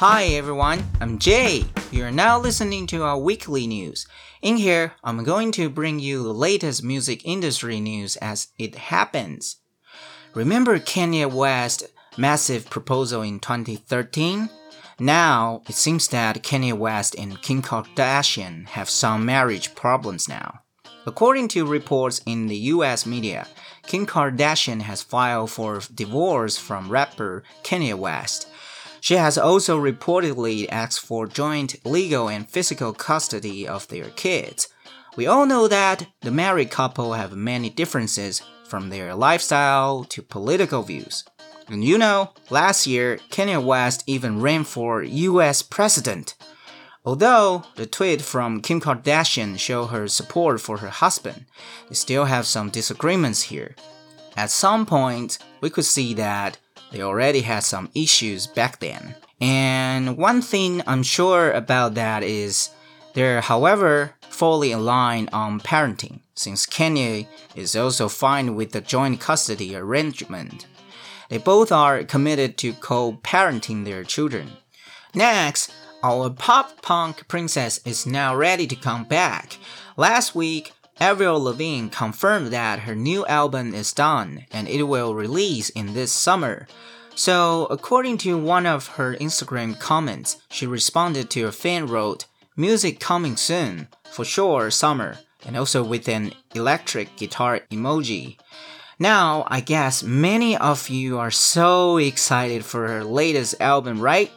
Hi everyone, I'm Jay. You are now listening to our weekly news. In here, I'm going to bring you the latest music industry news as it happens. Remember Kanye West's massive proposal in 2013? Now, it seems that Kanye West and Kim Kardashian have some marriage problems now. According to reports in the US media, Kim Kardashian has filed for divorce from rapper Kanye West. She has also reportedly asked for joint legal and physical custody of their kids. We all know that the married couple have many differences from their lifestyle to political views. And you know, last year, Kanye West even ran for US president. Although the tweet from Kim Kardashian show her support for her husband, they still have some disagreements here. At some point, we could see that they already had some issues back then. And one thing I'm sure about that is they're, however, fully aligned on parenting, since Kanye is also fine with the joint custody arrangement. They both are committed to co parenting their children. Next, our pop punk princess is now ready to come back. Last week, Avril Lavigne confirmed that her new album is done and it will release in this summer. So, according to one of her Instagram comments, she responded to a fan wrote, Music coming soon, for sure, summer, and also with an electric guitar emoji. Now, I guess many of you are so excited for her latest album, right?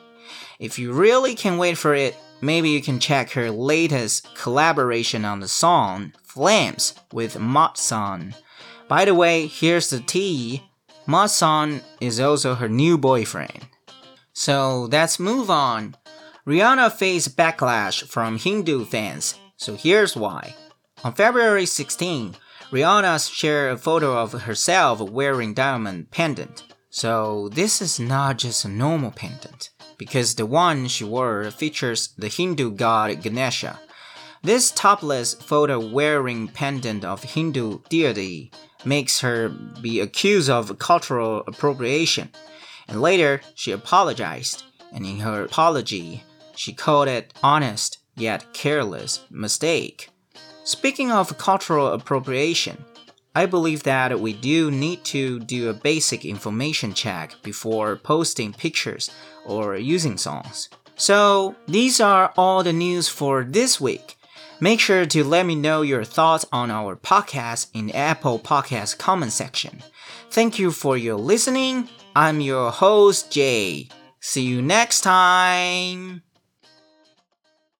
If you really can wait for it, maybe you can check her latest collaboration on the song Flames with Mod Sun. By the way, here's the tea. Mod Sun is also her new boyfriend. So let's move on. Rihanna faced backlash from Hindu fans, so here's why. On February 16, Rihanna shared a photo of herself wearing diamond pendant. So this is not just a normal pendant because the one she wore features the Hindu god Ganesha. This topless photo wearing pendant of Hindu deity makes her be accused of cultural appropriation. And later, she apologized, and in her apology, she called it honest yet careless mistake. Speaking of cultural appropriation, I believe that we do need to do a basic information check before posting pictures or using songs. So, these are all the news for this week. Make sure to let me know your thoughts on our podcast in the Apple Podcast comment section. Thank you for your listening. I'm your host, Jay. See you next time.